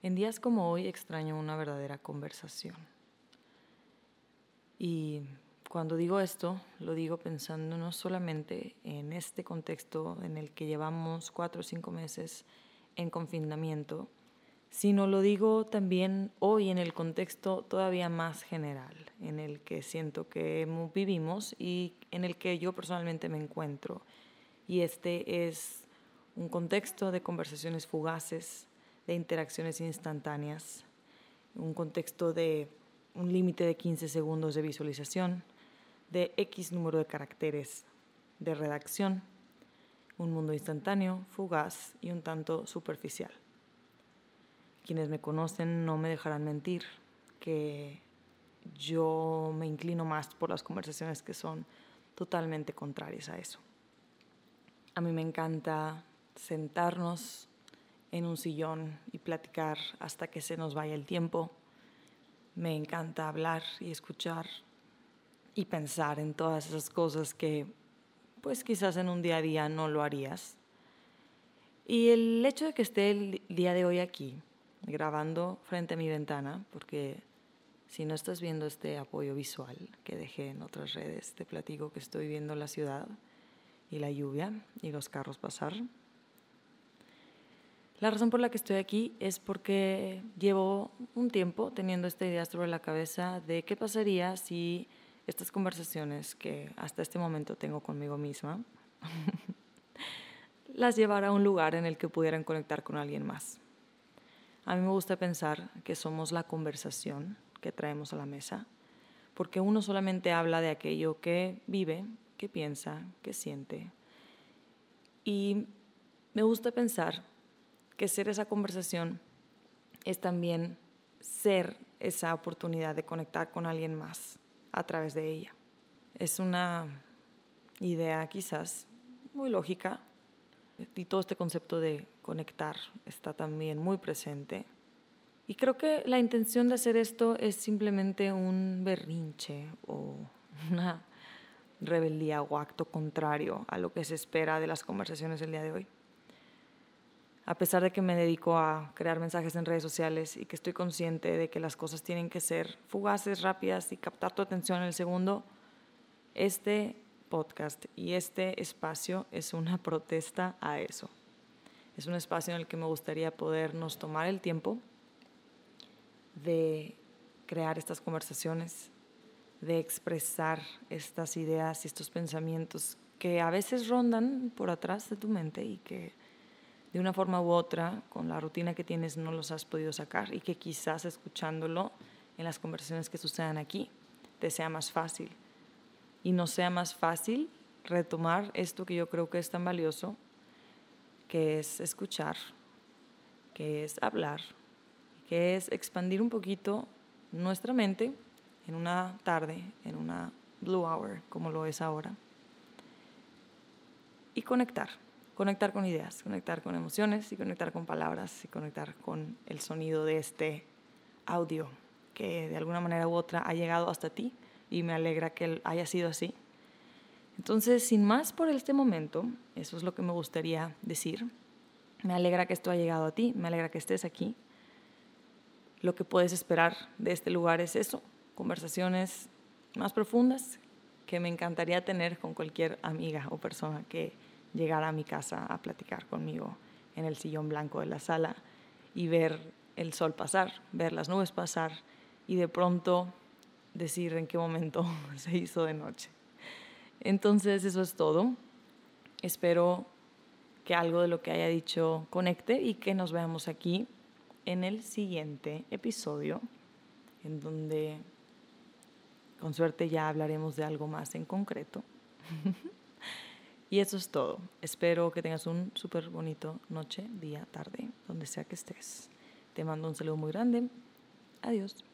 En días como hoy extraño una verdadera conversación. Y cuando digo esto, lo digo pensando no solamente en este contexto en el que llevamos cuatro o cinco meses en confinamiento, sino lo digo también hoy en el contexto todavía más general, en el que siento que vivimos y en el que yo personalmente me encuentro. Y este es un contexto de conversaciones fugaces, de interacciones instantáneas, un contexto de un límite de 15 segundos de visualización, de X número de caracteres de redacción, un mundo instantáneo, fugaz y un tanto superficial. Quienes me conocen no me dejarán mentir que yo me inclino más por las conversaciones que son totalmente contrarias a eso. A mí me encanta sentarnos en un sillón y platicar hasta que se nos vaya el tiempo. Me encanta hablar y escuchar y pensar en todas esas cosas que pues quizás en un día a día no lo harías. Y el hecho de que esté el día de hoy aquí, grabando frente a mi ventana, porque si no estás viendo este apoyo visual que dejé en otras redes, te platico que estoy viendo la ciudad y la lluvia y los carros pasar. La razón por la que estoy aquí es porque llevo un tiempo teniendo esta idea sobre la cabeza de qué pasaría si estas conversaciones que hasta este momento tengo conmigo misma las llevara a un lugar en el que pudieran conectar con alguien más. A mí me gusta pensar que somos la conversación que traemos a la mesa, porque uno solamente habla de aquello que vive, que piensa, que siente. Y me gusta pensar que ser esa conversación es también ser esa oportunidad de conectar con alguien más a través de ella. Es una idea quizás muy lógica y todo este concepto de conectar está también muy presente. Y creo que la intención de hacer esto es simplemente un berrinche o una rebeldía o acto contrario a lo que se espera de las conversaciones del día de hoy a pesar de que me dedico a crear mensajes en redes sociales y que estoy consciente de que las cosas tienen que ser fugaces, rápidas y captar tu atención en el segundo, este podcast y este espacio es una protesta a eso. Es un espacio en el que me gustaría podernos tomar el tiempo de crear estas conversaciones, de expresar estas ideas y estos pensamientos que a veces rondan por atrás de tu mente y que de una forma u otra, con la rutina que tienes, no los has podido sacar y que quizás escuchándolo en las conversaciones que sucedan aquí, te sea más fácil. Y no sea más fácil retomar esto que yo creo que es tan valioso, que es escuchar, que es hablar, que es expandir un poquito nuestra mente en una tarde, en una blue hour, como lo es ahora, y conectar conectar con ideas, conectar con emociones y conectar con palabras y conectar con el sonido de este audio que de alguna manera u otra ha llegado hasta ti y me alegra que haya sido así. Entonces, sin más por este momento, eso es lo que me gustaría decir. Me alegra que esto haya llegado a ti, me alegra que estés aquí. Lo que puedes esperar de este lugar es eso, conversaciones más profundas que me encantaría tener con cualquier amiga o persona que llegar a mi casa a platicar conmigo en el sillón blanco de la sala y ver el sol pasar, ver las nubes pasar y de pronto decir en qué momento se hizo de noche. Entonces eso es todo. Espero que algo de lo que haya dicho conecte y que nos veamos aquí en el siguiente episodio, en donde con suerte ya hablaremos de algo más en concreto. Y eso es todo. Espero que tengas un súper bonito noche, día, tarde, donde sea que estés. Te mando un saludo muy grande. Adiós.